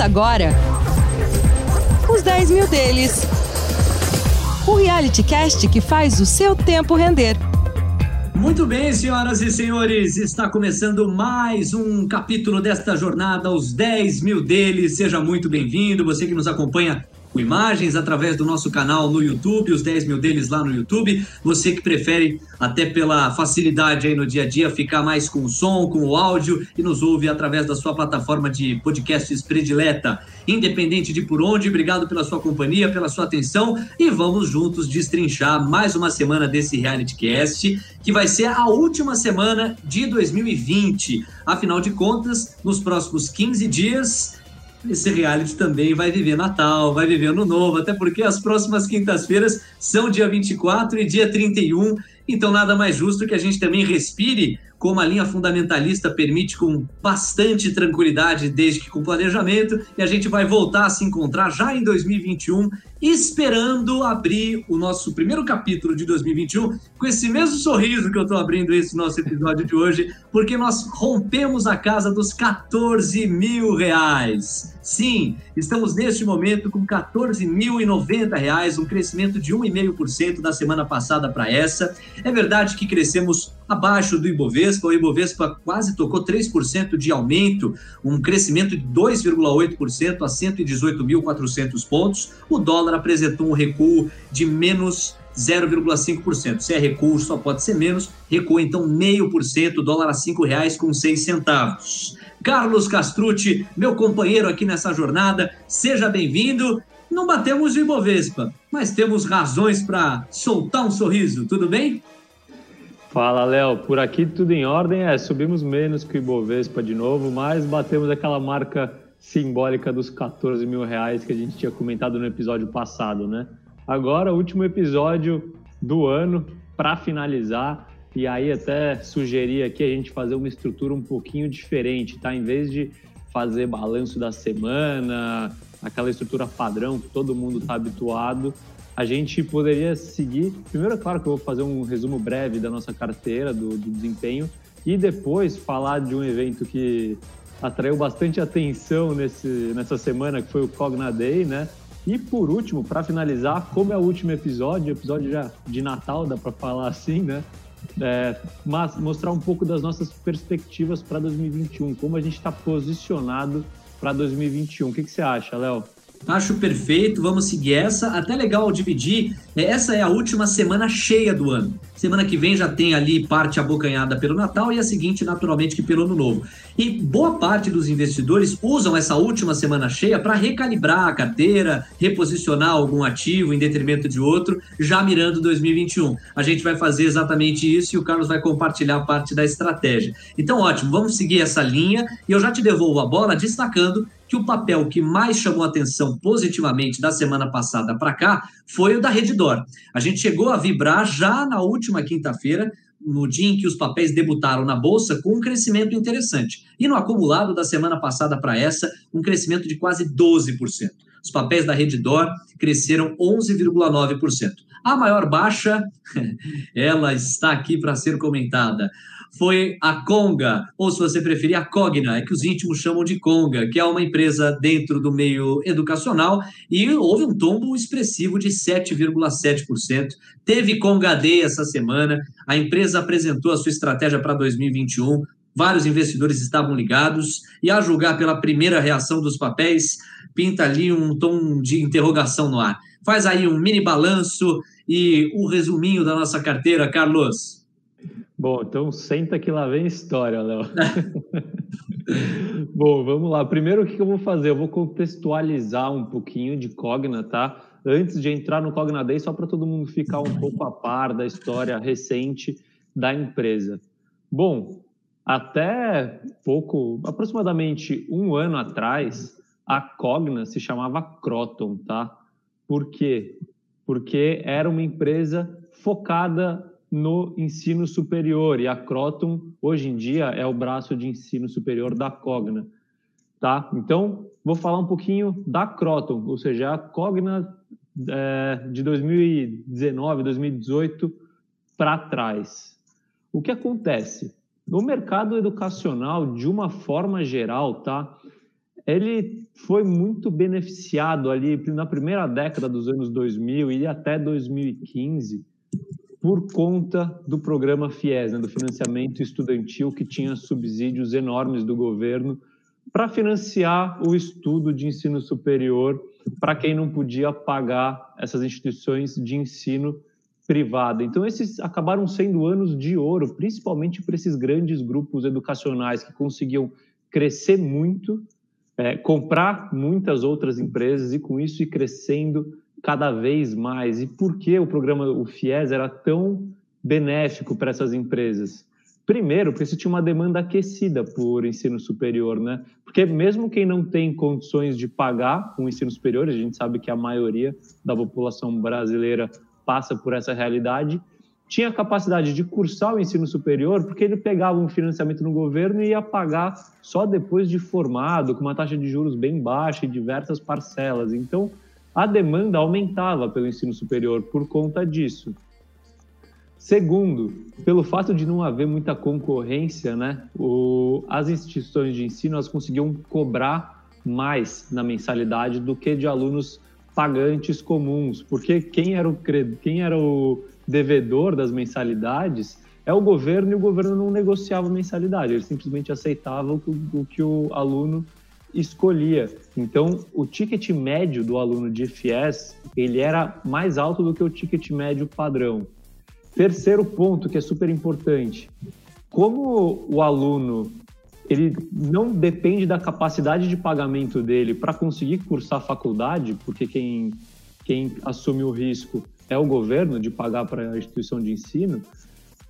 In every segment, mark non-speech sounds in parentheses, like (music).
Agora os 10 mil deles. O reality cast que faz o seu tempo render. Muito bem, senhoras e senhores, está começando mais um capítulo desta jornada, os 10 mil deles. Seja muito bem-vindo, você que nos acompanha com imagens através do nosso canal no YouTube, os 10 mil deles lá no YouTube. Você que prefere, até pela facilidade aí no dia a dia, ficar mais com o som, com o áudio e nos ouve através da sua plataforma de podcasts predileta. Independente de por onde, obrigado pela sua companhia, pela sua atenção e vamos juntos destrinchar mais uma semana desse Reality Cast, que vai ser a última semana de 2020. Afinal de contas, nos próximos 15 dias esse reality também vai viver Natal, vai viver Ano Novo, até porque as próximas quintas-feiras são dia 24 e dia 31, então nada mais justo que a gente também respire como a linha fundamentalista permite com bastante tranquilidade, desde que com planejamento, e a gente vai voltar a se encontrar já em 2021, esperando abrir o nosso primeiro capítulo de 2021 com esse mesmo sorriso que eu estou abrindo esse nosso episódio de hoje, porque nós rompemos a casa dos 14 mil reais. Sim, estamos neste momento com 14.090 reais, um crescimento de 1,5% da semana passada para essa. É verdade que crescemos abaixo do Ibovespa, o Ibovespa quase tocou 3% de aumento, um crescimento de 2,8% a 118.400 pontos. O dólar apresentou um recuo de menos 0,5%. Se é recuo, só pode ser menos. Recuou então 0,5%, dólar a R$ 5,06 com centavos. Carlos Castrucci, meu companheiro aqui nessa jornada, seja bem-vindo. Não batemos o Ibovespa, mas temos razões para soltar um sorriso, tudo bem? Fala, Léo. Por aqui tudo em ordem. É, subimos menos que o Ibovespa de novo, mas batemos aquela marca simbólica dos 14 mil reais que a gente tinha comentado no episódio passado, né? Agora, último episódio do ano para finalizar. E aí até sugeri aqui a gente fazer uma estrutura um pouquinho diferente, tá? Em vez de fazer balanço da semana, aquela estrutura padrão que todo mundo está habituado, a gente poderia seguir. Primeiro, é claro que eu vou fazer um resumo breve da nossa carteira, do, do desempenho, e depois falar de um evento que atraiu bastante atenção nesse, nessa semana, que foi o Cogna Day, né? E por último, para finalizar, como é o último episódio, episódio já de Natal, dá para falar assim, né? É, mas mostrar um pouco das nossas perspectivas para 2021, como a gente está posicionado para 2021. O que, que você acha, Léo? Acho perfeito, vamos seguir essa. Até legal dividir. É, essa é a última semana cheia do ano. Semana que vem já tem ali parte abocanhada pelo Natal e a seguinte, naturalmente, que pelo Ano Novo. E boa parte dos investidores usam essa última semana cheia para recalibrar a carteira, reposicionar algum ativo em detrimento de outro, já mirando 2021. A gente vai fazer exatamente isso e o Carlos vai compartilhar parte da estratégia. Então, ótimo, vamos seguir essa linha e eu já te devolvo a bola destacando que o papel que mais chamou atenção positivamente da semana passada para cá foi o da Reddor. A gente chegou a vibrar já na última quinta-feira, no dia em que os papéis debutaram na bolsa, com um crescimento interessante. E no acumulado da semana passada para essa, um crescimento de quase 12%. Os papéis da Reddor cresceram 11,9%. A maior baixa, (laughs) ela está aqui para ser comentada foi a Conga, ou se você preferir, a Cogna, é que os íntimos chamam de Conga, que é uma empresa dentro do meio educacional e houve um tombo expressivo de 7,7%. Teve Conga Day essa semana, a empresa apresentou a sua estratégia para 2021, vários investidores estavam ligados e, a julgar pela primeira reação dos papéis, pinta ali um tom de interrogação no ar. Faz aí um mini balanço e o um resuminho da nossa carteira, Carlos. Bom, então senta que lá vem história, Léo. (laughs) Bom, vamos lá. Primeiro, o que eu vou fazer? Eu vou contextualizar um pouquinho de Cogna, tá? Antes de entrar no Cogna Day, só para todo mundo ficar um pouco a par da história recente da empresa. Bom, até pouco, aproximadamente um ano atrás, a Cogna se chamava Croton, tá? Por quê? Porque era uma empresa focada no ensino superior e a Croton hoje em dia é o braço de ensino superior da Cogna, tá? Então vou falar um pouquinho da Croton, ou seja, a Cogna é, de 2019, 2018 para trás. O que acontece no mercado educacional de uma forma geral, tá? Ele foi muito beneficiado ali na primeira década dos anos 2000 e até 2015 por conta do programa FIES, né, do financiamento estudantil, que tinha subsídios enormes do governo para financiar o estudo de ensino superior para quem não podia pagar essas instituições de ensino privado. Então, esses acabaram sendo anos de ouro, principalmente para esses grandes grupos educacionais que conseguiam crescer muito, é, comprar muitas outras empresas e, com isso, ir crescendo cada vez mais. E por que o programa, o FIES, era tão benéfico para essas empresas? Primeiro, porque se tinha uma demanda aquecida por ensino superior, né? Porque mesmo quem não tem condições de pagar o ensino superior, a gente sabe que a maioria da população brasileira passa por essa realidade, tinha capacidade de cursar o ensino superior porque ele pegava um financiamento no governo e ia pagar só depois de formado, com uma taxa de juros bem baixa e diversas parcelas. Então, a demanda aumentava pelo ensino superior por conta disso. Segundo, pelo fato de não haver muita concorrência, né, o, as instituições de ensino elas conseguiam cobrar mais na mensalidade do que de alunos pagantes comuns, porque quem era o, quem era o devedor das mensalidades é o governo e o governo não negociava mensalidade, ele simplesmente aceitava o, o que o aluno escolhia. Então, o ticket médio do aluno de FIES, ele era mais alto do que o ticket médio padrão. Terceiro ponto que é super importante, como o aluno ele não depende da capacidade de pagamento dele para conseguir cursar a faculdade, porque quem, quem assume o risco é o governo de pagar para a instituição de ensino.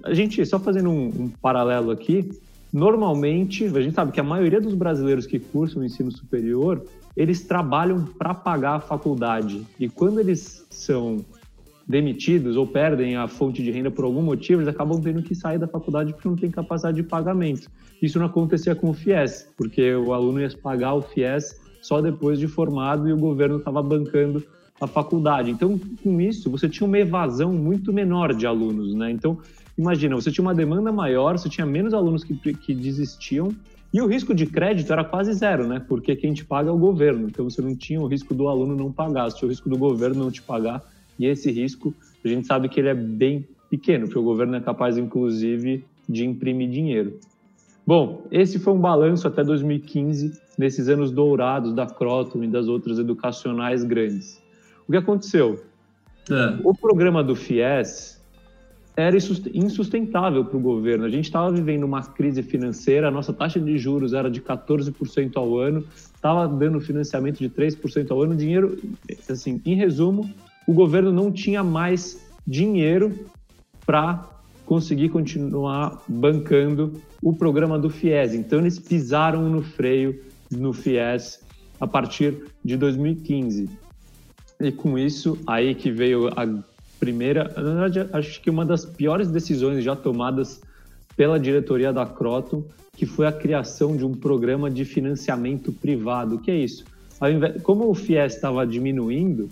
A gente, só fazendo um, um, paralelo aqui, normalmente, a gente sabe que a maioria dos brasileiros que cursam o ensino superior, eles trabalham para pagar a faculdade. E quando eles são demitidos ou perdem a fonte de renda por algum motivo, eles acabam tendo que sair da faculdade porque não tem capacidade de pagamento. Isso não acontecia com o FIES, porque o aluno ia pagar o FIES só depois de formado e o governo estava bancando a faculdade. Então, com isso, você tinha uma evasão muito menor de alunos, né? Então, imagina, você tinha uma demanda maior, você tinha menos alunos que, que desistiam e o risco de crédito era quase zero, né? Porque quem te paga é o governo. Então, você não tinha o risco do aluno não pagar, você tinha o risco do governo não te pagar e esse risco, a gente sabe que ele é bem pequeno, porque o governo é capaz, inclusive, de imprimir dinheiro. Bom, esse foi um balanço até 2015, nesses anos dourados da Croton e das outras educacionais grandes. O que aconteceu? É. O programa do FIES era insustentável para o governo. A gente estava vivendo uma crise financeira, a nossa taxa de juros era de 14% ao ano, estava dando financiamento de 3% ao ano, dinheiro, assim, em resumo, o governo não tinha mais dinheiro para conseguir continuar bancando o programa do FIES. Então, eles pisaram no freio no FIES a partir de 2015. E com isso, aí que veio a primeira, na verdade, acho que uma das piores decisões já tomadas pela diretoria da Croton, que foi a criação de um programa de financiamento privado. O que é isso? Como o FIES estava diminuindo,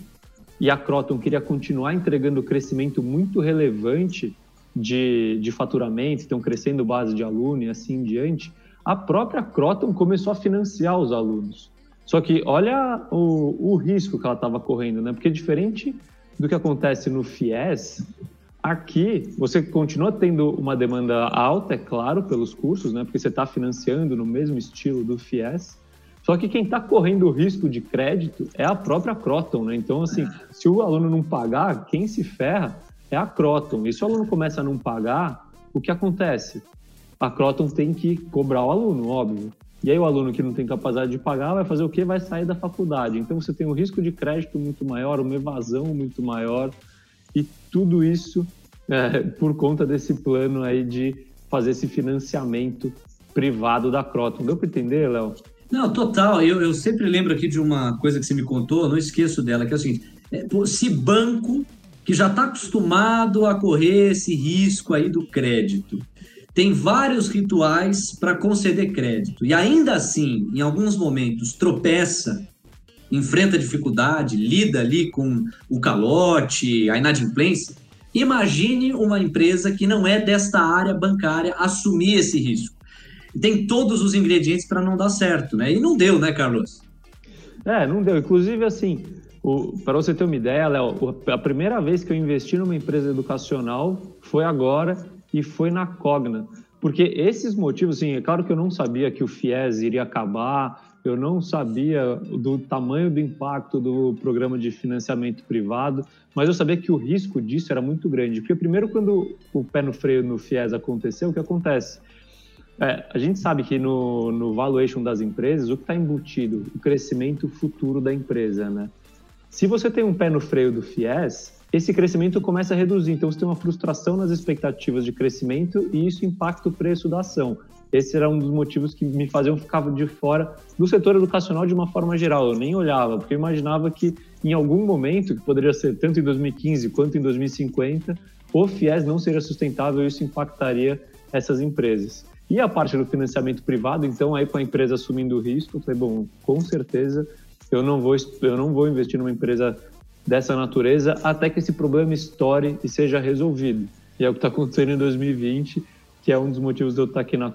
e a Croton queria continuar entregando crescimento muito relevante de, de faturamento, estão crescendo base de aluno e assim em diante, a própria Croton começou a financiar os alunos. Só que olha o, o risco que ela estava correndo, né? Porque diferente do que acontece no FIES, aqui você continua tendo uma demanda alta, é claro, pelos cursos, né? Porque você está financiando no mesmo estilo do FIES, só que quem está correndo o risco de crédito é a própria Croton, né? Então, assim, se o aluno não pagar, quem se ferra é a Croton. E se o aluno começa a não pagar, o que acontece? A Croton tem que cobrar o aluno, óbvio. E aí o aluno que não tem capacidade de pagar vai fazer o quê? Vai sair da faculdade. Então você tem um risco de crédito muito maior, uma evasão muito maior e tudo isso é, por conta desse plano aí de fazer esse financiamento privado da Croton. Deu para entender, Léo? Não, total. Eu, eu sempre lembro aqui de uma coisa que você me contou, não esqueço dela, que é o seguinte: é, se banco que já está acostumado a correr esse risco aí do crédito, tem vários rituais para conceder crédito e ainda assim, em alguns momentos, tropeça, enfrenta dificuldade, lida ali com o calote, a inadimplência. Imagine uma empresa que não é desta área bancária assumir esse risco tem todos os ingredientes para não dar certo, né? E não deu, né, Carlos? É, não deu. Inclusive, assim, para você ter uma ideia, Léo, a primeira vez que eu investi numa empresa educacional foi agora e foi na Cogna. Porque esses motivos, assim, é claro que eu não sabia que o FIES iria acabar, eu não sabia do tamanho do impacto do programa de financiamento privado, mas eu sabia que o risco disso era muito grande. Porque, primeiro, quando o pé no freio no FIES aconteceu, o que acontece? É, a gente sabe que no, no valuation das empresas, o que está embutido? O crescimento futuro da empresa, né? Se você tem um pé no freio do FIES, esse crescimento começa a reduzir. Então, você tem uma frustração nas expectativas de crescimento e isso impacta o preço da ação. Esse era um dos motivos que me faziam ficar de fora do setor educacional de uma forma geral. Eu nem olhava, porque eu imaginava que em algum momento, que poderia ser tanto em 2015 quanto em 2050, o FIES não seria sustentável e isso impactaria essas empresas. E a parte do financiamento privado, então, aí com a empresa assumindo o risco, eu falei, bom, com certeza eu não vou, eu não vou investir numa empresa dessa natureza até que esse problema estoure e seja resolvido. E é o que está acontecendo em 2020, que é um dos motivos de eu estar tá aqui na,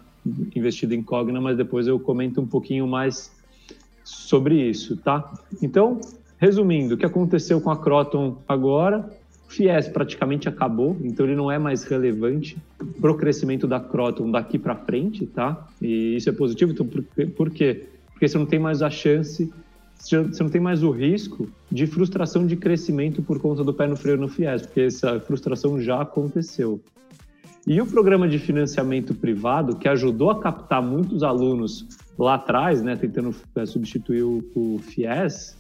investido em Cogna, mas depois eu comento um pouquinho mais sobre isso, tá? Então, resumindo, o que aconteceu com a Croton agora? O FIES praticamente acabou, então ele não é mais relevante para o crescimento da Croton daqui para frente, tá? E isso é positivo, então por, por quê? Porque você não tem mais a chance você não tem mais o risco de frustração de crescimento por conta do pé no freio no FIES, porque essa frustração já aconteceu. E o programa de financiamento privado, que ajudou a captar muitos alunos lá atrás, né, tentando é, substituir o, FIES,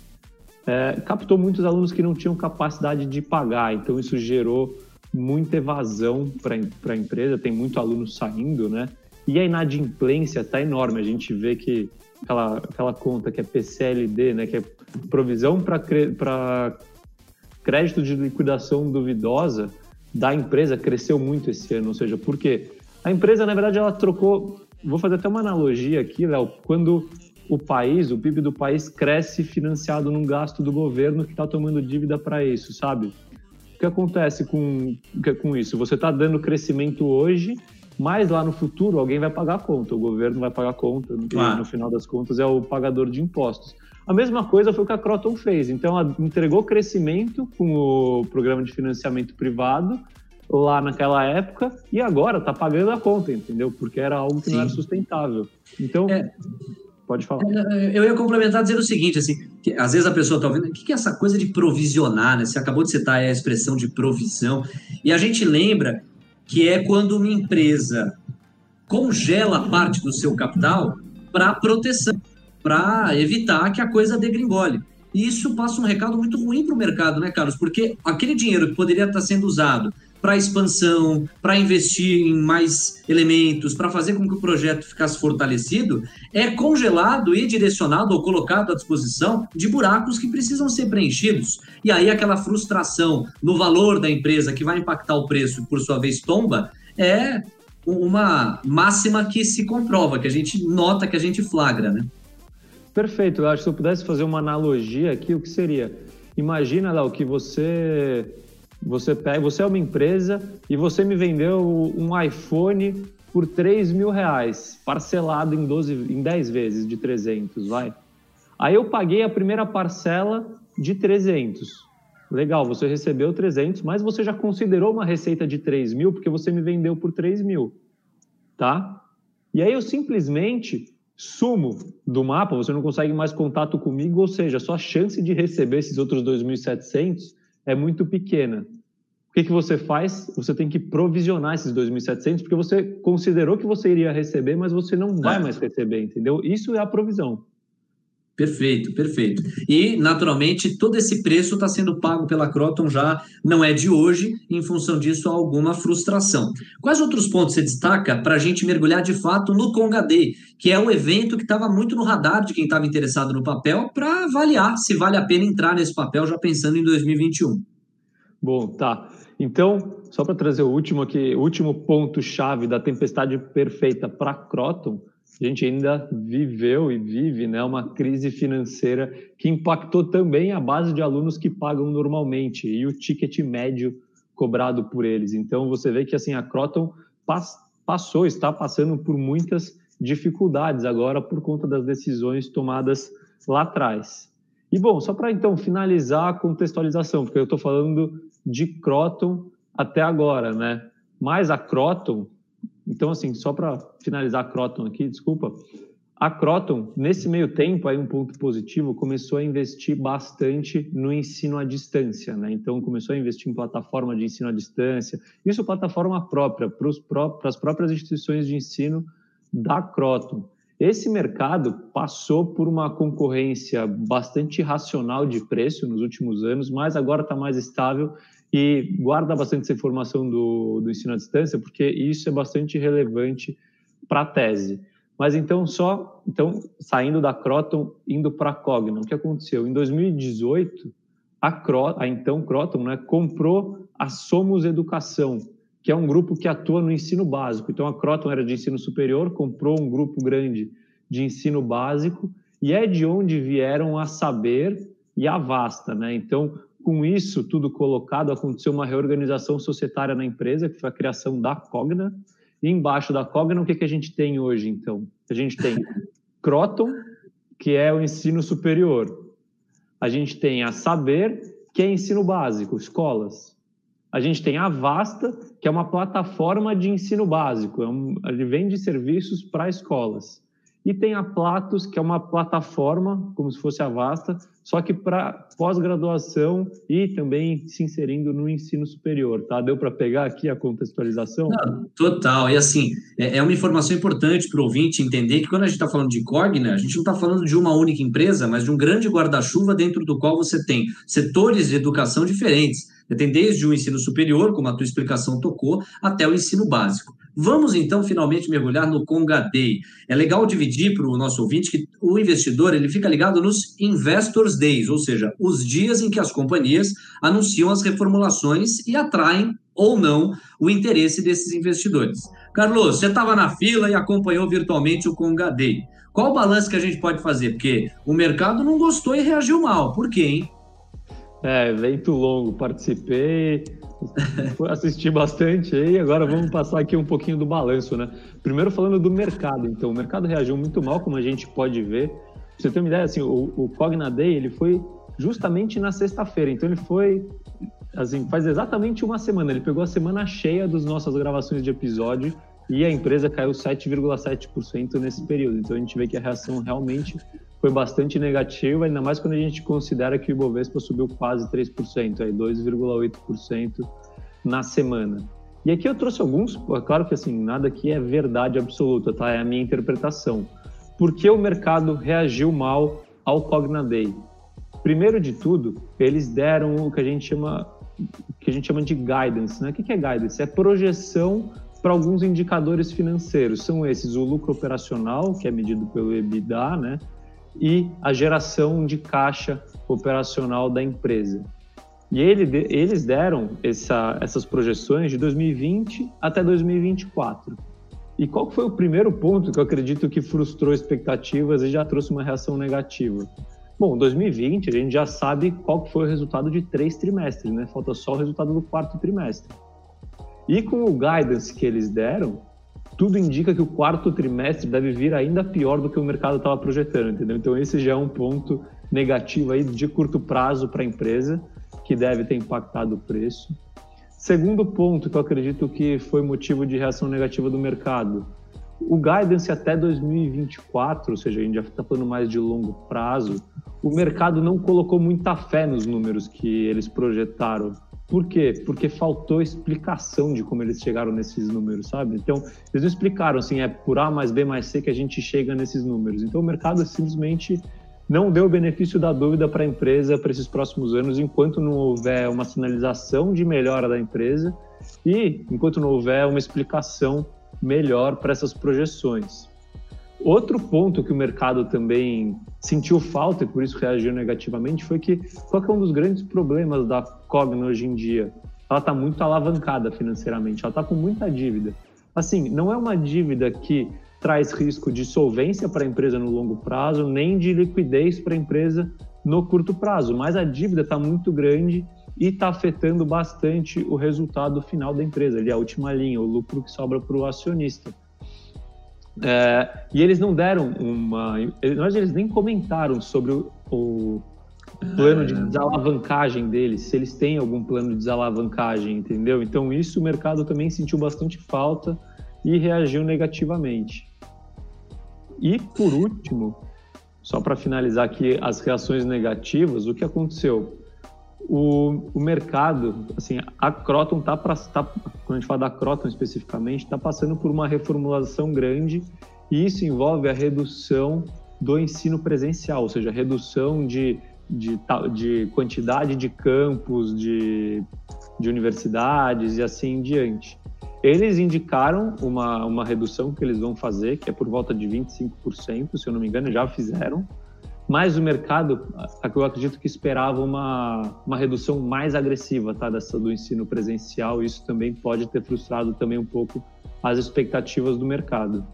é, captou muitos alunos que não tinham capacidade de pagar, então isso gerou muita evasão para a empresa, tem muito aluno saindo, né? E a inadimplência está enorme, a gente vê que aquela, aquela conta que é PCLD, né, que é provisão para crédito de liquidação duvidosa da empresa, cresceu muito esse ano. Ou seja, por quê? A empresa, na verdade, ela trocou. Vou fazer até uma analogia aqui, Léo. Quando o país, o PIB do país cresce financiado num gasto do governo que está tomando dívida para isso, sabe? O que acontece com, com isso? Você está dando crescimento hoje mas lá no futuro alguém vai pagar a conta, o governo vai pagar a conta, claro. no final das contas é o pagador de impostos. A mesma coisa foi o que a Croton fez, então ela entregou crescimento com o programa de financiamento privado lá naquela época e agora está pagando a conta, entendeu? Porque era algo que Sim. não era sustentável. Então, é. Pode falar. É, eu ia complementar dizendo o seguinte, assim, que às vezes a pessoa está ouvindo, o que é essa coisa de provisionar, né? Você acabou de citar a expressão de provisão, e a gente lembra que é quando uma empresa congela parte do seu capital para proteção, para evitar que a coisa degringole. E isso passa um recado muito ruim para o mercado, né, Carlos? Porque aquele dinheiro que poderia estar sendo usado para expansão, para investir em mais elementos, para fazer com que o projeto ficasse fortalecido, é congelado e direcionado ou colocado à disposição de buracos que precisam ser preenchidos. E aí aquela frustração no valor da empresa que vai impactar o preço e por sua vez tomba, é uma máxima que se comprova, que a gente nota, que a gente flagra, né? Perfeito. Eu acho que se eu pudesse fazer uma analogia aqui, o que seria? Imagina, Léo, que você você pega, você é uma empresa e você me vendeu um iPhone por 3 mil reais, parcelado em, 12, em 10 vezes de 300, vai. Aí eu paguei a primeira parcela de 300. Legal, você recebeu 300, mas você já considerou uma receita de 3 mil porque você me vendeu por 3 mil, tá? E aí eu simplesmente sumo do mapa, você não consegue mais contato comigo, ou seja, sua chance de receber esses outros 2.700 é muito pequena. O que, que você faz? Você tem que provisionar esses 2.700, porque você considerou que você iria receber, mas você não vai mais receber, entendeu? Isso é a provisão. Perfeito, perfeito. E, naturalmente, todo esse preço está sendo pago pela Croton já não é de hoje, em função disso, há alguma frustração. Quais outros pontos você destaca para a gente mergulhar de fato no Conga Day, que é o evento que estava muito no radar de quem estava interessado no papel, para avaliar se vale a pena entrar nesse papel já pensando em 2021? Bom, tá. Então, só para trazer o último aqui, o último ponto-chave da tempestade perfeita para Croton a gente ainda viveu e vive né, uma crise financeira que impactou também a base de alunos que pagam normalmente e o ticket médio cobrado por eles. Então você vê que assim a Croton passou, está passando por muitas dificuldades agora por conta das decisões tomadas lá atrás. E bom, só para então finalizar a contextualização, porque eu estou falando de Croton até agora, né? Mas a Croton, então assim, só para finalizar a Croton aqui, desculpa, a Croton, nesse meio tempo, aí um ponto positivo, começou a investir bastante no ensino à distância, né? Então, começou a investir em plataforma de ensino à distância, isso plataforma própria, para as próprias instituições de ensino da Croton. Esse mercado passou por uma concorrência bastante racional de preço nos últimos anos, mas agora está mais estável e guarda bastante essa informação do, do ensino à distância, porque isso é bastante relevante para a tese. Mas então, só então saindo da Croton, indo para a Cogna, o que aconteceu? Em 2018, a, a então Croton né, comprou a Somos Educação, que é um grupo que atua no ensino básico. Então, a Croton era de ensino superior, comprou um grupo grande de ensino básico, e é de onde vieram a Saber e a Vasta. Né? Então, com isso tudo colocado, aconteceu uma reorganização societária na empresa, que foi a criação da Cogna, e embaixo da Cogna, o que, que a gente tem hoje, então? A gente tem Croton, que é o ensino superior. A gente tem a Saber, que é ensino básico, escolas. A gente tem a Vasta, que é uma plataforma de ensino básico, é um, ele vende serviços para escolas. E tem a Platos, que é uma plataforma, como se fosse a Vasta, só que para pós-graduação e também se inserindo no ensino superior, tá? Deu para pegar aqui a contextualização? Não, total. E assim, é, é uma informação importante para o ouvinte entender que quando a gente está falando de Cogna, a gente não está falando de uma única empresa, mas de um grande guarda-chuva dentro do qual você tem setores de educação diferentes. Tem desde o ensino superior, como a tua explicação tocou, até o ensino básico. Vamos então finalmente mergulhar no Conga Day. É legal dividir para o nosso ouvinte que o investidor ele fica ligado nos Investors Days, ou seja, os dias em que as companhias anunciam as reformulações e atraem ou não o interesse desses investidores. Carlos, você estava na fila e acompanhou virtualmente o Conga Day. Qual o balanço que a gente pode fazer? Porque o mercado não gostou e reagiu mal. Por quê, hein? É, evento longo, participei, assisti bastante aí, agora vamos passar aqui um pouquinho do balanço, né? Primeiro falando do mercado, então, o mercado reagiu muito mal, como a gente pode ver. Pra você ter uma ideia, assim, o, o Cogna Day, ele foi justamente na sexta-feira, então ele foi, assim, faz exatamente uma semana, ele pegou a semana cheia das nossas gravações de episódio e a empresa caiu 7,7% nesse período, então a gente vê que a reação realmente foi bastante negativa, ainda mais quando a gente considera que o Ibovespa subiu quase 3%, aí 2,8% na semana. E aqui eu trouxe alguns, é claro que assim, nada aqui é verdade absoluta, tá? É a minha interpretação. Por que o mercado reagiu mal ao Cogna Day? Primeiro de tudo, eles deram o que a gente chama, que a gente chama de guidance, né? O que é guidance? É projeção para alguns indicadores financeiros. São esses o lucro operacional, que é medido pelo EBITDA, né? e a geração de caixa operacional da empresa. E ele, eles deram essa, essas projeções de 2020 até 2024. E qual foi o primeiro ponto que eu acredito que frustrou expectativas e já trouxe uma reação negativa? Bom, 2020 a gente já sabe qual foi o resultado de três trimestres, né? Falta só o resultado do quarto trimestre. E com o guidance que eles deram, tudo indica que o quarto trimestre deve vir ainda pior do que o mercado estava projetando, entendeu? Então esse já é um ponto negativo aí de curto prazo para a empresa, que deve ter impactado o preço. Segundo ponto que eu acredito que foi motivo de reação negativa do mercado, o guidance até 2024, ou seja, a gente já está falando mais de longo prazo, o mercado não colocou muita fé nos números que eles projetaram por quê? Porque faltou explicação de como eles chegaram nesses números, sabe? Então, eles não explicaram assim, é por A mais B mais C que a gente chega nesses números. Então, o mercado simplesmente não deu o benefício da dúvida para a empresa para esses próximos anos, enquanto não houver uma sinalização de melhora da empresa e enquanto não houver uma explicação melhor para essas projeções. Outro ponto que o mercado também sentiu falta e por isso reagiu negativamente foi que qual que é um dos grandes problemas da Cogna hoje em dia? Ela está muito alavancada financeiramente, ela está com muita dívida. Assim, não é uma dívida que traz risco de solvência para a empresa no longo prazo, nem de liquidez para a empresa no curto prazo, mas a dívida está muito grande e está afetando bastante o resultado final da empresa, ali a última linha, o lucro que sobra para o acionista. É, e eles não deram uma. Eles, eles nem comentaram sobre o, o, plano de desalavancagem deles, se eles têm algum plano de desalavancagem, entendeu? Então isso o mercado também sentiu bastante falta e reagiu negativamente. E por último, só para finalizar aqui as reações negativas, o que aconteceu? O, o mercado, assim, a Croton tá, pra, tá, quando a gente fala da Croton especificamente, está passando por uma reformulação grande e isso envolve a redução do ensino presencial, ou seja, redução de, de, de quantidade de campos, de, de universidades e assim em diante. Eles indicaram uma, uma redução que eles vão fazer, que é por volta de 25%, se eu não me engano, já fizeram. Mas o mercado, eu acredito que esperava uma, uma redução mais agressiva tá, dessa, do ensino presencial. Isso também pode ter frustrado também um pouco as expectativas do mercado.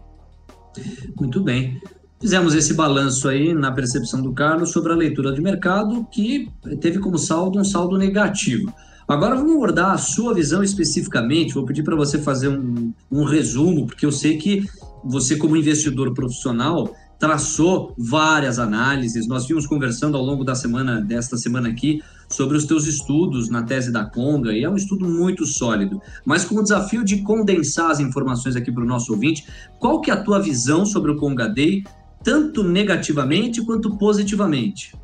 Muito bem. Fizemos esse balanço aí na percepção do Carlos sobre a leitura de mercado, que teve como saldo um saldo negativo. Agora vamos abordar a sua visão especificamente. Vou pedir para você fazer um, um resumo, porque eu sei que você, como investidor profissional, traçou várias análises. Nós vimos conversando ao longo da semana, desta semana aqui, sobre os teus estudos na tese da Conga, e é um estudo muito sólido. Mas com o desafio de condensar as informações aqui para o nosso ouvinte, qual que é a tua visão sobre o Conga Day, tanto negativamente quanto positivamente?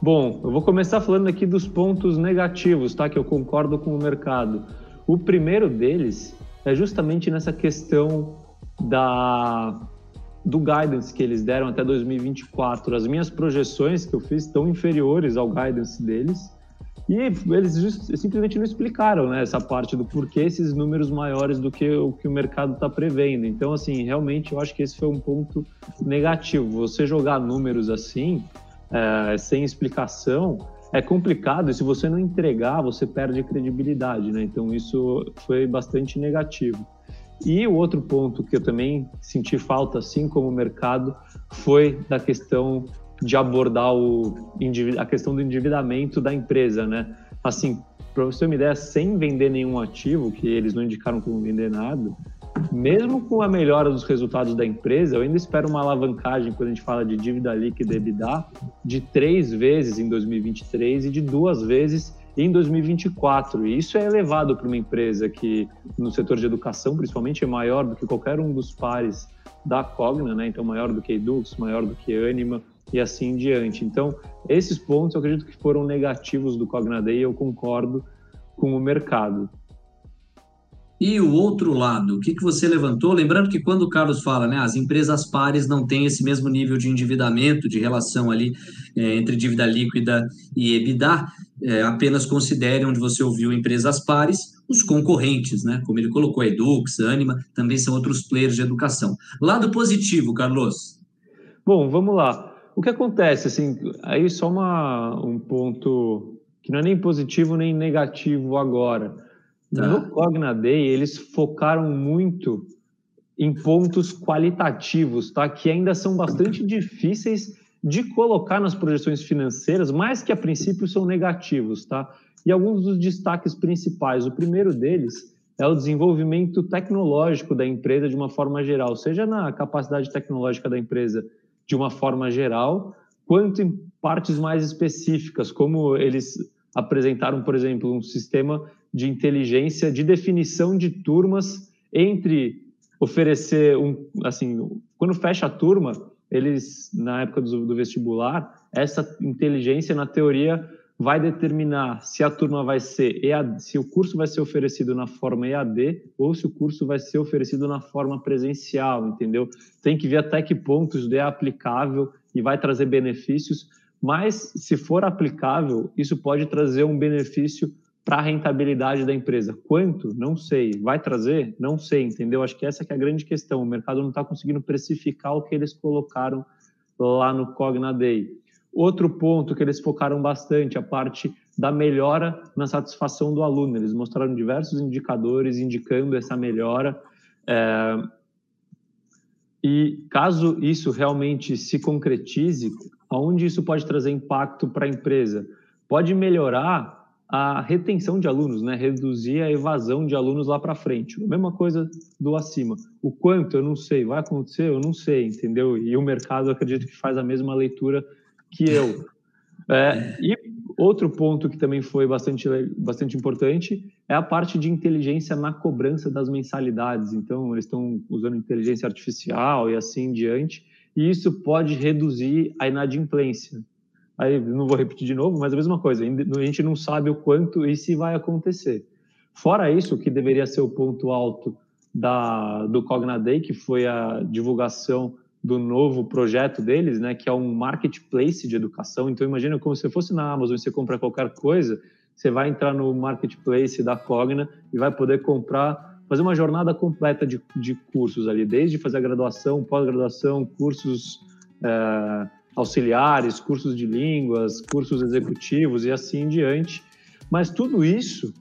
Bom, eu vou começar falando aqui dos pontos negativos, tá? Que eu concordo com o mercado. O primeiro deles é justamente nessa questão da do guidance que eles deram até 2024. As minhas projeções que eu fiz estão inferiores ao guidance deles. E eles simplesmente não explicaram né, essa parte do porquê esses números maiores do que o que o mercado está prevendo. Então, assim, realmente eu acho que esse foi um ponto negativo. Você jogar números assim, é, sem explicação é complicado e se você não entregar, você perde credibilidade, né? Então isso foi bastante negativo. E o outro ponto que eu também senti falta, assim como o mercado, foi da questão de abordar o, a questão do endividamento da empresa, né? Assim, para você ter uma ideia, sem vender nenhum ativo, que eles não indicaram como vender nada, mesmo com a melhora dos resultados da empresa, eu ainda espero uma alavancagem quando a gente fala de dívida líquida e EBITDA de três vezes em 2023 e de duas vezes em 2024. E isso é elevado para uma empresa que, no setor de educação, principalmente, é maior do que qualquer um dos pares da Cogna, né? Então, maior do que Edux, maior do que Anima e assim em diante. Então, esses pontos eu acredito que foram negativos do Cogna Day e eu concordo com o mercado. E o outro lado, o que, que você levantou? Lembrando que quando o Carlos fala, né, as empresas pares não têm esse mesmo nível de endividamento, de relação ali é, entre dívida líquida e EBITDA, é, apenas considere onde você ouviu empresas pares, os concorrentes, né? Como ele colocou, Edux, Anima, também são outros players de educação. Lado positivo, Carlos. Bom, vamos lá. O que acontece, assim, aí só uma, um ponto que não é nem positivo nem negativo agora Tá. No Cogna Day, eles focaram muito em pontos qualitativos, tá? Que ainda são bastante difíceis de colocar nas projeções financeiras, mas que a princípio são negativos, tá? E alguns dos destaques principais, o primeiro deles é o desenvolvimento tecnológico da empresa de uma forma geral, seja na capacidade tecnológica da empresa de uma forma geral, quanto em partes mais específicas, como eles apresentaram, por exemplo, um sistema de inteligência de definição de turmas entre oferecer um assim quando fecha a turma eles na época do, do vestibular essa inteligência na teoria vai determinar se a turma vai ser EAD, se o curso vai ser oferecido na forma EAD ou se o curso vai ser oferecido na forma presencial, entendeu? Tem que ver até que ponto isso é aplicável e vai trazer benefícios, mas se for aplicável, isso pode trazer um benefício para a rentabilidade da empresa. Quanto? Não sei. Vai trazer? Não sei, entendeu? Acho que essa que é a grande questão. O mercado não está conseguindo precificar o que eles colocaram lá no Cogna Day. Outro ponto que eles focaram bastante, a parte da melhora na satisfação do aluno. Eles mostraram diversos indicadores indicando essa melhora. É... E caso isso realmente se concretize, aonde isso pode trazer impacto para a empresa? Pode melhorar a retenção de alunos, né? reduzir a evasão de alunos lá para frente. A mesma coisa do acima. O quanto, eu não sei. Vai acontecer? Eu não sei, entendeu? E o mercado, acredito que faz a mesma leitura que eu. (laughs) É, e outro ponto que também foi bastante, bastante importante é a parte de inteligência na cobrança das mensalidades. Então, eles estão usando inteligência artificial e assim em diante, e isso pode reduzir a inadimplência. Aí, não vou repetir de novo, mas a mesma coisa, a gente não sabe o quanto se vai acontecer. Fora isso, que deveria ser o ponto alto da, do Cognaday, que foi a divulgação do novo projeto deles, né, que é um marketplace de educação. Então, imagina como se fosse na Amazon, você compra qualquer coisa, você vai entrar no marketplace da Cogna e vai poder comprar, fazer uma jornada completa de, de cursos ali, desde fazer a graduação, pós-graduação, cursos é, auxiliares, cursos de línguas, cursos executivos e assim em diante. Mas tudo isso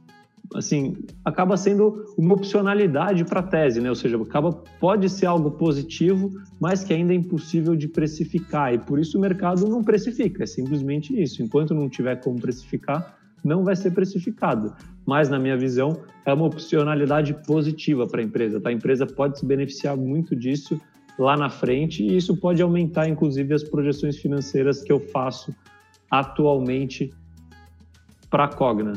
assim, acaba sendo uma opcionalidade para a tese, né? Ou seja, acaba, pode ser algo positivo, mas que ainda é impossível de precificar. E por isso o mercado não precifica, é simplesmente isso. Enquanto não tiver como precificar, não vai ser precificado. Mas, na minha visão, é uma opcionalidade positiva para a empresa. Tá? A empresa pode se beneficiar muito disso lá na frente e isso pode aumentar, inclusive, as projeções financeiras que eu faço atualmente para a Cogna.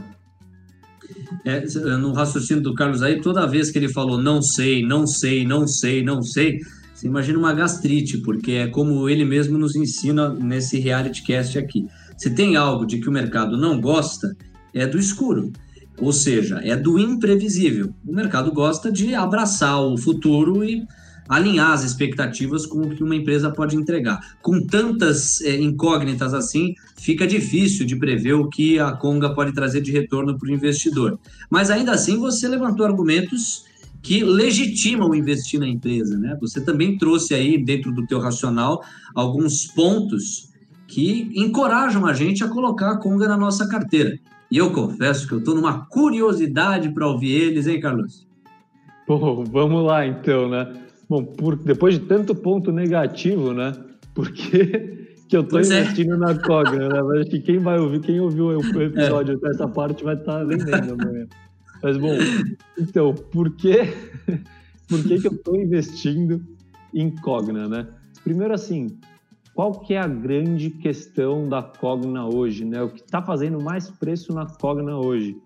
É, no raciocínio do Carlos aí, toda vez que ele falou não sei, não sei, não sei, não sei, você imagina uma gastrite, porque é como ele mesmo nos ensina nesse reality cast aqui. Se tem algo de que o mercado não gosta, é do escuro. Ou seja, é do imprevisível. O mercado gosta de abraçar o futuro e alinhar as expectativas com o que uma empresa pode entregar. Com tantas é, incógnitas assim, fica difícil de prever o que a Conga pode trazer de retorno para o investidor. Mas ainda assim, você levantou argumentos que legitimam investir na empresa, né? Você também trouxe aí dentro do teu racional alguns pontos que encorajam a gente a colocar a Conga na nossa carteira. E eu confesso que eu estou numa curiosidade para ouvir eles, hein, Carlos? Bom, vamos lá então, né? Bom, por, depois de tanto ponto negativo, né? Porque (laughs) que eu estou é. investindo é. na Cogna, né? Mas acho que quem vai ouvir, quem ouviu o episódio é. até essa parte vai estar tá vendendo amanhã. Mas bom, então, por que, (laughs) por que, que eu estou investindo em Cogna, né? Primeiro assim, qual que é a grande questão da Cogna hoje, né? O que está fazendo mais preço na Cogna hoje?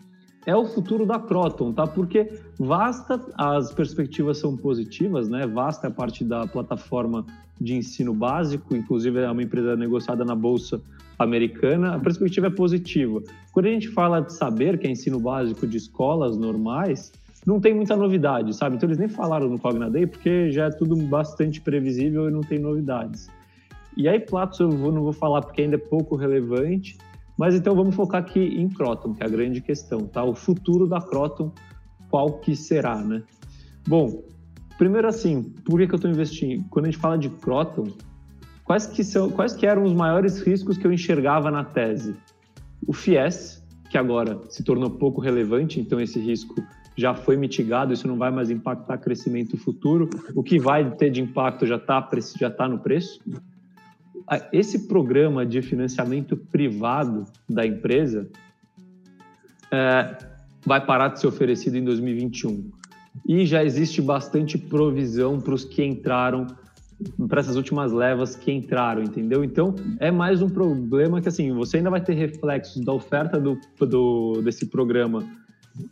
É o futuro da Croton, tá? Porque vasta, as perspectivas são positivas, né? Vasta a parte da plataforma de ensino básico, inclusive é uma empresa negociada na bolsa americana, a perspectiva é positiva. Quando a gente fala de saber que é ensino básico de escolas normais, não tem muita novidade, sabe? Então eles nem falaram no Cogna porque já é tudo bastante previsível e não tem novidades. E aí Platos eu não vou falar porque ainda é pouco relevante, mas então vamos focar aqui em Croton, que é a grande questão, tá? O futuro da Croton, qual que será, né? Bom, primeiro assim, por que, que eu estou investindo? Quando a gente fala de Croton, quais que são, quais que eram os maiores riscos que eu enxergava na tese? O FIES, que agora se tornou pouco relevante, então esse risco já foi mitigado, isso não vai mais impactar crescimento futuro. O que vai ter de impacto já está já tá no preço esse programa de financiamento privado da empresa é, vai parar de ser oferecido em 2021. E já existe bastante provisão para os que entraram, para essas últimas levas que entraram, entendeu? Então, é mais um problema que, assim, você ainda vai ter reflexos da oferta do, do desse programa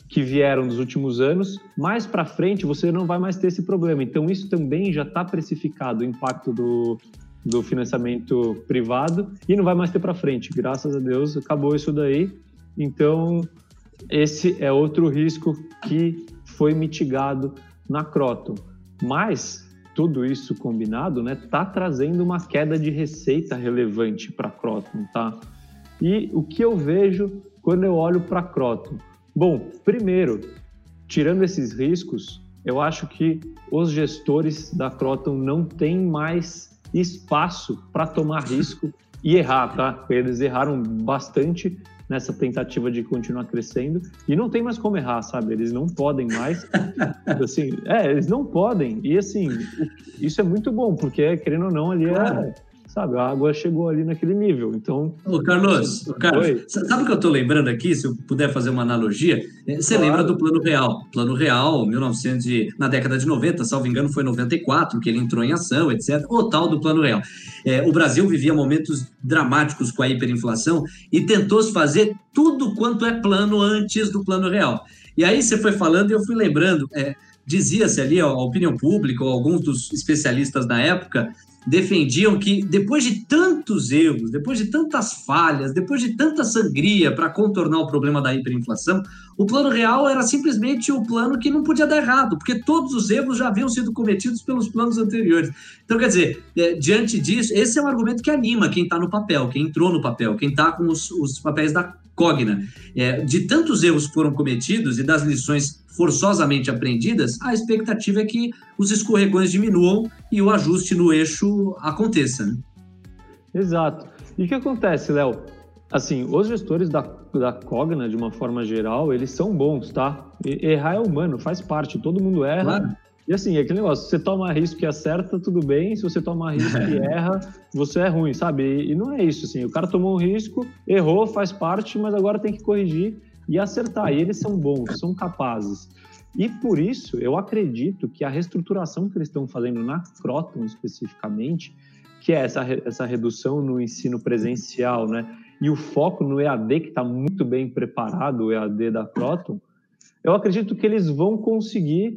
que vieram nos últimos anos, mais para frente você não vai mais ter esse problema. Então, isso também já está precificado, o impacto do, do financiamento privado e não vai mais ter para frente. Graças a Deus acabou isso daí. Então esse é outro risco que foi mitigado na Croton. Mas tudo isso combinado, né, tá trazendo uma queda de receita relevante para a Croton, tá? E o que eu vejo quando eu olho para a Croton? Bom, primeiro, tirando esses riscos, eu acho que os gestores da Croton não têm mais espaço para tomar risco e errar, tá? Eles erraram bastante nessa tentativa de continuar crescendo e não tem mais como errar, sabe? Eles não podem mais, (laughs) assim, é, eles não podem e assim, isso é muito bom porque querendo ou não ali é, sabe? A água chegou ali naquele nível. Então. Ô, Carlos, ô, Carlos sabe o que eu estou lembrando aqui? Se eu puder fazer uma analogia, é, você claro. lembra do Plano Real? Plano Real, 1900 na década de 90, salvo engano, foi 94 que ele entrou em ação, etc. O tal do Plano Real. É, o Brasil vivia momentos dramáticos com a hiperinflação e tentou se fazer tudo quanto é plano antes do Plano Real. E aí você foi falando e eu fui lembrando. É, dizia-se ali, a opinião pública, ou alguns dos especialistas da época, defendiam que depois de tantos erros, depois de tantas falhas, depois de tanta sangria para contornar o problema da hiperinflação, o plano real era simplesmente o plano que não podia dar errado, porque todos os erros já haviam sido cometidos pelos planos anteriores. Então, quer dizer, é, diante disso, esse é um argumento que anima quem está no papel, quem entrou no papel, quem está com os, os papéis da Cogna. É, de tantos erros que foram cometidos e das lições forçosamente aprendidas, a expectativa é que os escorregões diminuam e o ajuste no eixo aconteça. Né? Exato. E o que acontece, Léo? Assim, os gestores da, da Cogna, de uma forma geral, eles são bons, tá? Errar é humano, faz parte, todo mundo erra. Claro. E assim, é aquele negócio, você toma risco e acerta, tudo bem. Se você toma risco e (laughs) erra, você é ruim, sabe? E, e não é isso, assim. O cara tomou um risco, errou, faz parte, mas agora tem que corrigir e acertar. E eles são bons, são capazes. E por isso, eu acredito que a reestruturação que eles estão fazendo na Croton especificamente, que é essa, essa redução no ensino presencial, né? E o foco no EAD, que está muito bem preparado, o EAD da Croton, eu acredito que eles vão conseguir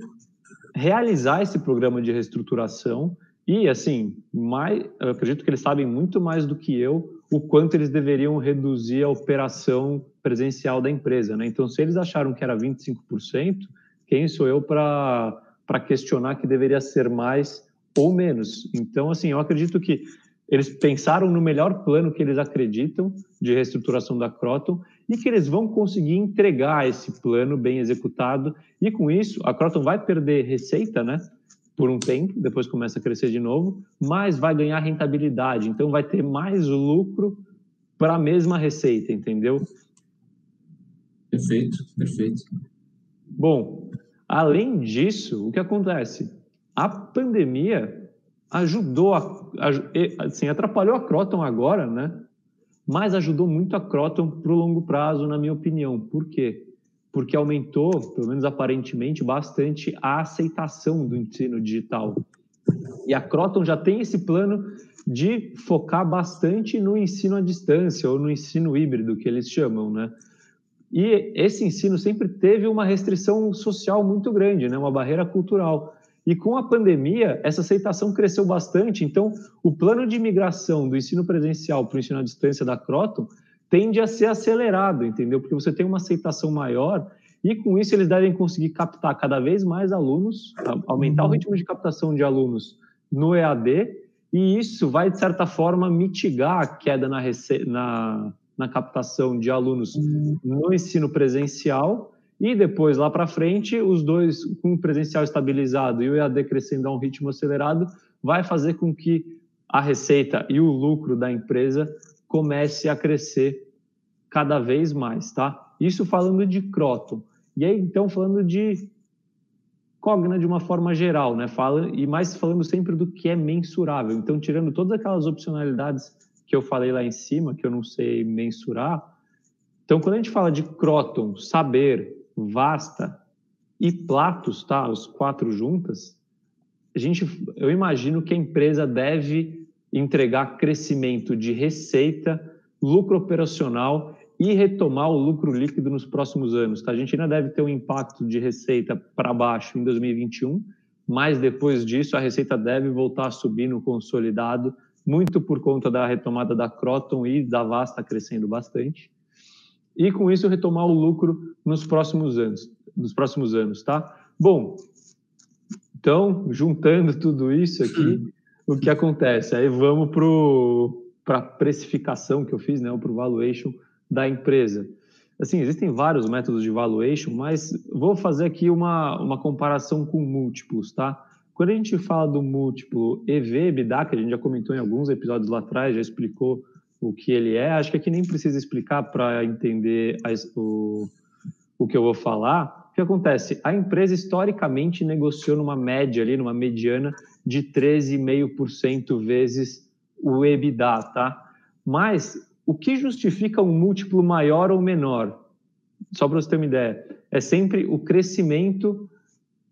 realizar esse programa de reestruturação e, assim, mais, eu acredito que eles sabem muito mais do que eu o quanto eles deveriam reduzir a operação presencial da empresa. Né? Então, se eles acharam que era 25%, quem sou eu para questionar que deveria ser mais ou menos? Então, assim, eu acredito que eles pensaram no melhor plano que eles acreditam de reestruturação da Croton e que eles vão conseguir entregar esse plano bem executado. E com isso, a Croton vai perder receita, né? por um tempo, depois começa a crescer de novo, mas vai ganhar rentabilidade, então vai ter mais lucro para a mesma receita, entendeu? Perfeito, perfeito. Bom, além disso, o que acontece? A pandemia ajudou, a, assim, atrapalhou a Croton agora, né? Mas ajudou muito a Croton para o longo prazo, na minha opinião. Por quê? porque aumentou, pelo menos aparentemente, bastante a aceitação do ensino digital. E a Croton já tem esse plano de focar bastante no ensino à distância ou no ensino híbrido, que eles chamam, né? E esse ensino sempre teve uma restrição social muito grande, né? uma barreira cultural. E com a pandemia, essa aceitação cresceu bastante. Então, o plano de migração do ensino presencial para o ensino à distância da Croton tende a ser acelerado, entendeu? Porque você tem uma aceitação maior e com isso eles devem conseguir captar cada vez mais alunos, aumentar o uhum. ritmo de captação de alunos no EAD, e isso vai, de certa forma, mitigar a queda na, na, na captação de alunos uhum. no ensino presencial, e depois, lá para frente, os dois, com o presencial estabilizado e o EAD crescendo a um ritmo acelerado, vai fazer com que a receita e o lucro da empresa comece a crescer cada vez mais, tá? Isso falando de Croton. E aí, então, falando de Cogna de uma forma geral, né? Fala, e mais falando sempre do que é mensurável. Então, tirando todas aquelas opcionalidades que eu falei lá em cima, que eu não sei mensurar. Então, quando a gente fala de Croton, Saber, Vasta e Platos, tá? Os quatro juntas, a gente, eu imagino que a empresa deve entregar crescimento de receita, lucro operacional e retomar o lucro líquido nos próximos anos. Tá? A gente ainda deve ter um impacto de receita para baixo em 2021, mas depois disso a receita deve voltar a subir no consolidado, muito por conta da retomada da Croton e da Vasta crescendo bastante. E com isso retomar o lucro nos próximos anos, nos próximos anos, tá? Bom, então, juntando tudo isso aqui, o que acontece? Aí vamos para a precificação que eu fiz, né, para o valuation da empresa. Assim, existem vários métodos de valuation, mas vou fazer aqui uma, uma comparação com múltiplos, tá? Quando a gente fala do múltiplo EV/EBITDA, que a gente já comentou em alguns episódios lá atrás, já explicou o que ele é, acho que aqui nem precisa explicar para entender a, o, o que eu vou falar. O que acontece? A empresa historicamente negociou numa média ali, numa mediana de 13,5% vezes o EBITDA, tá? Mas o que justifica um múltiplo maior ou menor? Só para você ter uma ideia, é sempre o crescimento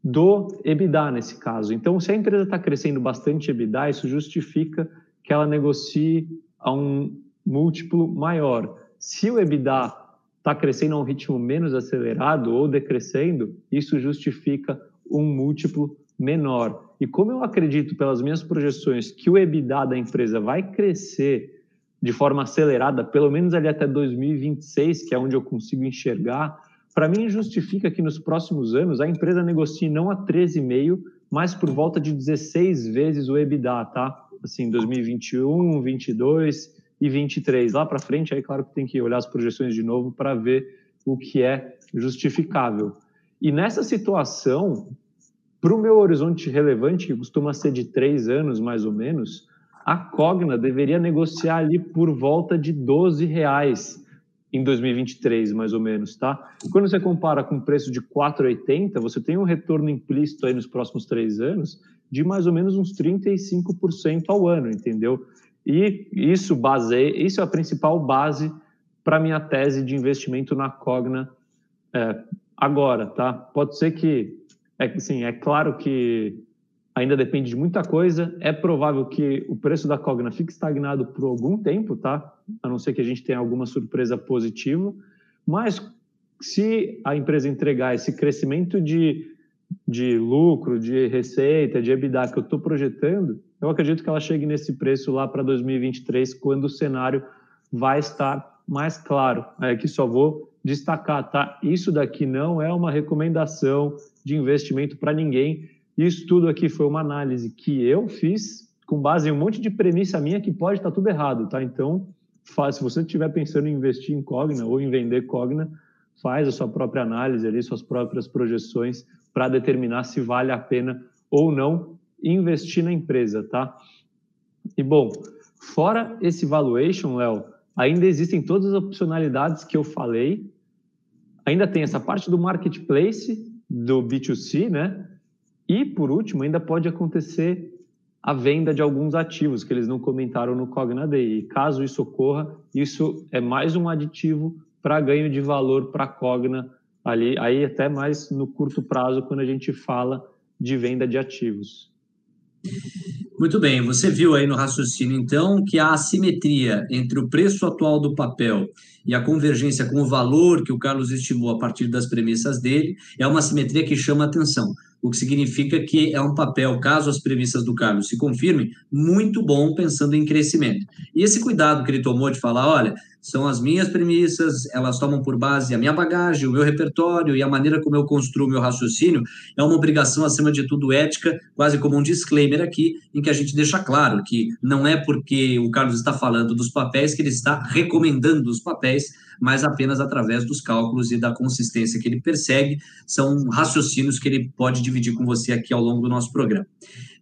do EBITDA nesse caso. Então, se a empresa está crescendo bastante EBITDA, isso justifica que ela negocie a um múltiplo maior. Se o EBITDA está crescendo a um ritmo menos acelerado ou decrescendo, isso justifica um múltiplo menor. E como eu acredito pelas minhas projeções que o EBITDA da empresa vai crescer de forma acelerada, pelo menos ali até 2026, que é onde eu consigo enxergar, para mim justifica que nos próximos anos a empresa negocie não a 13,5, mas por volta de 16 vezes o EBITDA, tá? Assim, 2021, 22 e 23. Lá para frente, aí claro que tem que olhar as projeções de novo para ver o que é justificável. E nessa situação, para o meu horizonte relevante, que costuma ser de três anos mais ou menos, a Cogna deveria negociar ali por volta de 12 reais em 2023, mais ou menos, tá? Quando você compara com o preço de 4,80, você tem um retorno implícito aí nos próximos três anos de mais ou menos uns 35% ao ano, entendeu? E isso base, isso é a principal base para minha tese de investimento na Cogna é, agora, tá? Pode ser que, é, sim, é claro que ainda depende de muita coisa. É provável que o preço da Cogna fique estagnado por algum tempo, tá? A não ser que a gente tenha alguma surpresa positiva. Mas se a empresa entregar esse crescimento de, de lucro, de receita, de EBITDA que eu estou projetando, eu acredito que ela chegue nesse preço lá para 2023, quando o cenário vai estar mais claro. É aqui só vou destacar, tá? Isso daqui não é uma recomendação de investimento para ninguém isso tudo aqui foi uma análise que eu fiz com base em um monte de premissa minha que pode estar tudo errado, tá? Então, se você estiver pensando em investir em Cogna ou em vender Cogna, faz a sua própria análise ali, suas próprias projeções para determinar se vale a pena ou não investir na empresa, tá? E bom, fora esse valuation, Léo, ainda existem todas as opcionalidades que eu falei. Ainda tem essa parte do marketplace do B2C, né? E, por último, ainda pode acontecer a venda de alguns ativos que eles não comentaram no Cogna Day. E caso isso ocorra, isso é mais um aditivo para ganho de valor para a Cogna, ali, aí até mais no curto prazo, quando a gente fala de venda de ativos. Muito bem, você viu aí no raciocínio, então, que a assimetria entre o preço atual do papel e a convergência com o valor que o Carlos estimou a partir das premissas dele é uma assimetria que chama atenção o que significa que é um papel, caso as premissas do Carlos se confirmem, muito bom pensando em crescimento. E esse cuidado que ele tomou de falar, olha, são as minhas premissas, elas tomam por base a minha bagagem, o meu repertório e a maneira como eu construo meu raciocínio, é uma obrigação, acima de tudo, ética, quase como um disclaimer aqui, em que a gente deixa claro que não é porque o Carlos está falando dos papéis que ele está recomendando os papéis, mas apenas através dos cálculos e da consistência que ele persegue. São raciocínios que ele pode dividir com você aqui ao longo do nosso programa.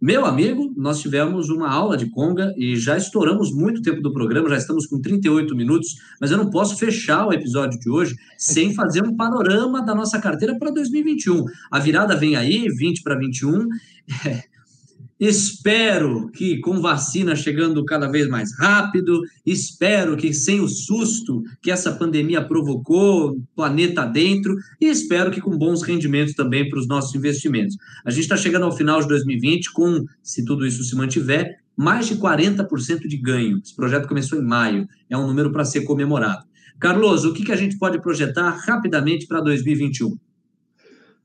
Meu amigo, nós tivemos uma aula de conga e já estouramos muito tempo do programa, já estamos com 38 minutos, mas eu não posso fechar o episódio de hoje sem fazer um panorama da nossa carteira para 2021. A virada vem aí, 20 para 21. É, Espero que com vacina chegando cada vez mais rápido, espero que sem o susto que essa pandemia provocou, planeta dentro, e espero que com bons rendimentos também para os nossos investimentos. A gente está chegando ao final de 2020 com, se tudo isso se mantiver, mais de 40% de ganho. Esse projeto começou em maio, é um número para ser comemorado. Carlos, o que, que a gente pode projetar rapidamente para 2021?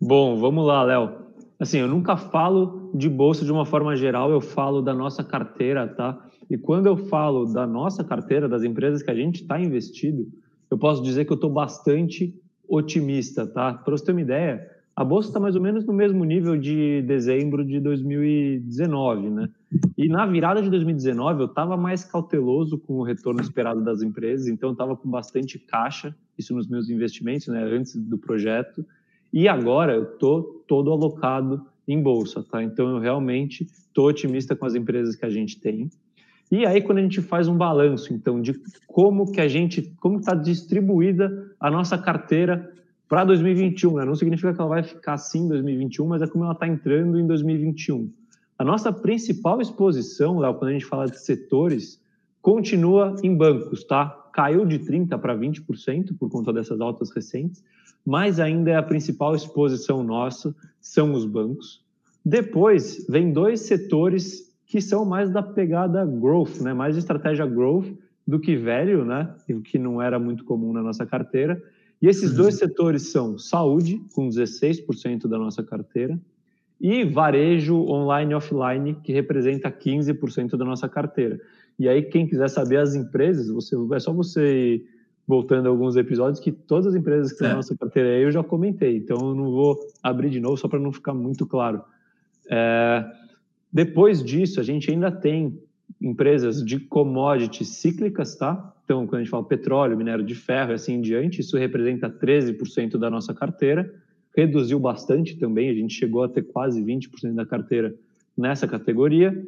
Bom, vamos lá, Léo assim, eu nunca falo de bolsa de uma forma geral, eu falo da nossa carteira, tá? E quando eu falo da nossa carteira, das empresas que a gente está investido, eu posso dizer que eu estou bastante otimista, tá? Para você ter uma ideia, a bolsa está mais ou menos no mesmo nível de dezembro de 2019, né? E na virada de 2019 eu estava mais cauteloso com o retorno esperado das empresas, então eu estava com bastante caixa, isso nos meus investimentos, né? Antes do projeto. E agora eu estou todo alocado em bolsa, tá? Então eu realmente estou otimista com as empresas que a gente tem. E aí quando a gente faz um balanço, então, de como que a gente, como está distribuída a nossa carteira para 2021, né? Não significa que ela vai ficar assim em 2021, mas é como ela está entrando em 2021. A nossa principal exposição, Léo, quando a gente fala de setores, continua em bancos, tá? Caiu de 30% para 20% por conta dessas altas recentes, mas ainda é a principal exposição nossa, são os bancos. Depois, vem dois setores que são mais da pegada growth, né? mais estratégia growth do que velho, né? que não era muito comum na nossa carteira. E esses dois uhum. setores são saúde, com 16% da nossa carteira, e varejo online e offline, que representa 15% da nossa carteira. E aí, quem quiser saber as empresas, você, é só você ir voltando a alguns episódios que todas as empresas que estão é. na nossa carteira aí eu já comentei, então eu não vou abrir de novo só para não ficar muito claro. É, depois disso, a gente ainda tem empresas de commodities cíclicas, tá? Então, quando a gente fala petróleo, minério de ferro e assim em diante, isso representa 13% da nossa carteira reduziu bastante também, a gente chegou a ter quase 20% da carteira nessa categoria.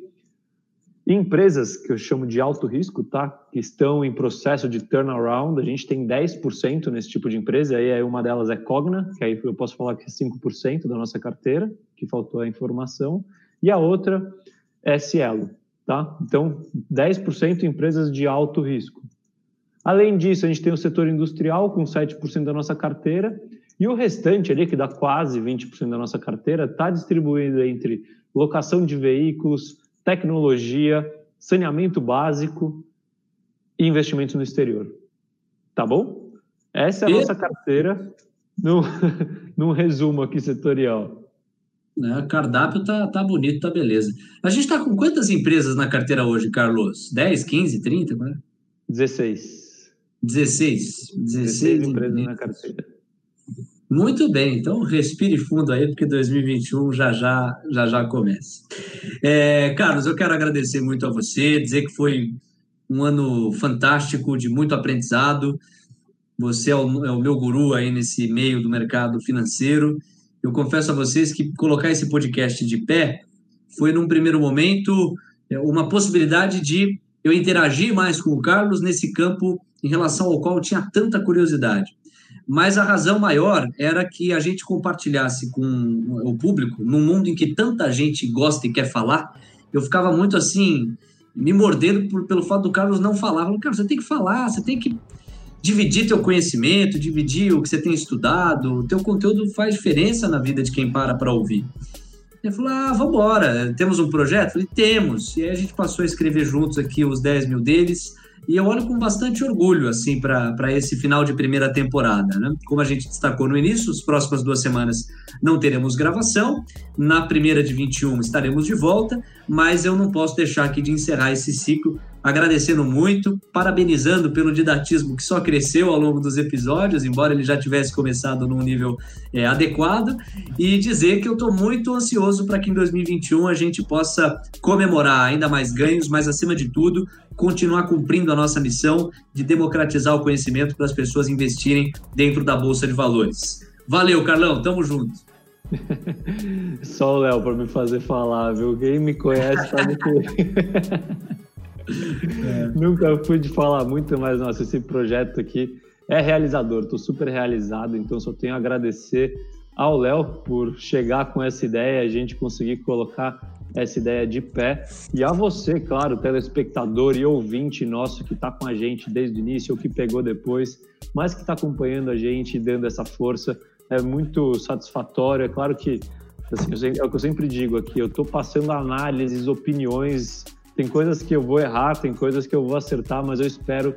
Empresas que eu chamo de alto risco, tá? Que estão em processo de turnaround, a gente tem 10% nesse tipo de empresa, aí uma delas é Cogna, que aí eu posso falar que é 5% da nossa carteira, que faltou a informação, e a outra é Cielo, tá? Então, 10% empresas de alto risco. Além disso, a gente tem o setor industrial com 7% da nossa carteira e o restante ali, que dá quase 20% da nossa carteira, está distribuído entre locação de veículos, tecnologia, saneamento básico e investimentos no exterior. Tá bom? Essa é a e... nossa carteira no, (laughs) num resumo aqui setorial. É, cardápio tá, tá bonito, tá beleza. A gente está com quantas empresas na carteira hoje, Carlos? 10, 15, 30? 16. 16. 16, 16 empresas na carteira. Muito bem, então respire fundo aí, porque 2021 já já, já, já começa. É, Carlos, eu quero agradecer muito a você, dizer que foi um ano fantástico, de muito aprendizado. Você é o, é o meu guru aí nesse meio do mercado financeiro. Eu confesso a vocês que colocar esse podcast de pé foi, num primeiro momento, é, uma possibilidade de eu interagir mais com o Carlos nesse campo em relação ao qual eu tinha tanta curiosidade mas a razão maior era que a gente compartilhasse com o público, num mundo em que tanta gente gosta e quer falar, eu ficava muito assim, me mordendo por, pelo fato do Carlos não falar. Falei, cara, você tem que falar, você tem que dividir teu conhecimento, dividir o que você tem estudado, o teu conteúdo faz diferença na vida de quem para para ouvir. Ele falou, ah, vamos embora, temos um projeto? Eu falei, temos. E aí a gente passou a escrever juntos aqui os 10 mil deles, e eu olho com bastante orgulho assim para esse final de primeira temporada. Né? Como a gente destacou no início, as próximas duas semanas não teremos gravação. Na primeira de 21 estaremos de volta, mas eu não posso deixar aqui de encerrar esse ciclo agradecendo muito, parabenizando pelo didatismo que só cresceu ao longo dos episódios, embora ele já tivesse começado num nível é, adequado, e dizer que eu estou muito ansioso para que em 2021 a gente possa comemorar ainda mais ganhos, mas acima de tudo, continuar cumprindo a nossa missão de democratizar o conhecimento para as pessoas investirem dentro da Bolsa de Valores. Valeu, Carlão, tamo junto. (laughs) Só o Léo para me fazer falar, viu? Quem me conhece sabe que. (laughs) (laughs) Nunca pude falar muito, mas nossa, esse projeto aqui é realizador, estou super realizado, então só tenho a agradecer ao Léo por chegar com essa ideia, a gente conseguir colocar essa ideia de pé. E a você, claro, telespectador e ouvinte nosso que está com a gente desde o início ou que pegou depois, mas que está acompanhando a gente dando essa força, é muito satisfatório. É claro que, assim, é o que eu sempre digo aqui, eu estou passando análises, opiniões, tem coisas que eu vou errar, tem coisas que eu vou acertar, mas eu espero,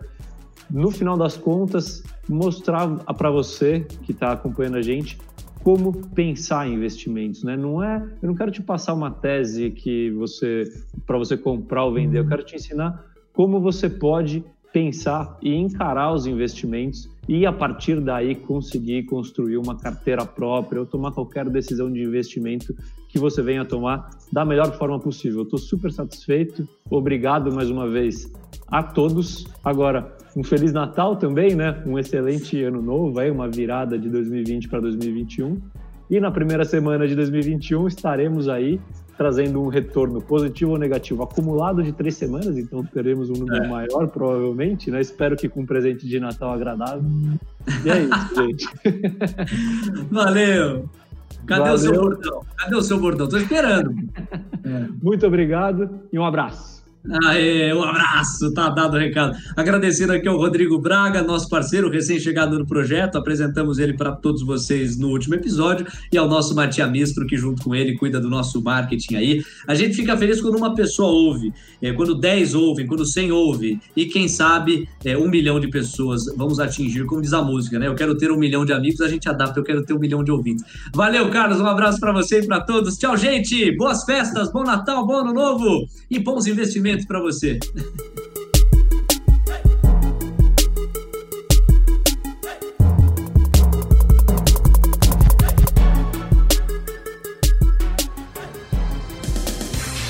no final das contas, mostrar para você que está acompanhando a gente como pensar em investimentos, né? Não é, eu não quero te passar uma tese que você para você comprar ou vender, eu quero te ensinar como você pode pensar e encarar os investimentos e a partir daí conseguir construir uma carteira própria ou tomar qualquer decisão de investimento que você venha tomar da melhor forma possível. Estou super satisfeito. Obrigado mais uma vez a todos. Agora, um feliz Natal também, né? Um excelente ano novo, aí uma virada de 2020 para 2021. E na primeira semana de 2021 estaremos aí trazendo um retorno positivo ou negativo acumulado de três semanas, então teremos um número é. maior provavelmente, né? Espero que com um presente de Natal agradável. E é isso, (laughs) gente. Valeu! Cadê Valeu. o seu bordão? Cadê o seu bordão? Tô esperando. É. (laughs) Muito obrigado e um abraço. Aê, um abraço, tá dado o recado. Agradecendo aqui ao Rodrigo Braga, nosso parceiro recém-chegado no projeto, apresentamos ele para todos vocês no último episódio, e ao nosso Matia Mistro, que junto com ele cuida do nosso marketing aí. A gente fica feliz quando uma pessoa ouve, é, quando 10 ouvem, quando 100 ouve, e quem sabe é, um milhão de pessoas vamos atingir, como diz a música, né? Eu quero ter um milhão de amigos, a gente adapta, eu quero ter um milhão de ouvintes. Valeu, Carlos, um abraço para você e para todos. Tchau, gente! Boas festas, bom Natal, bom Ano Novo e bons investimentos para você.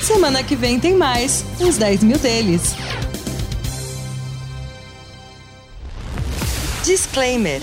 Semana que vem tem mais, uns 10 mil deles. Disclaimer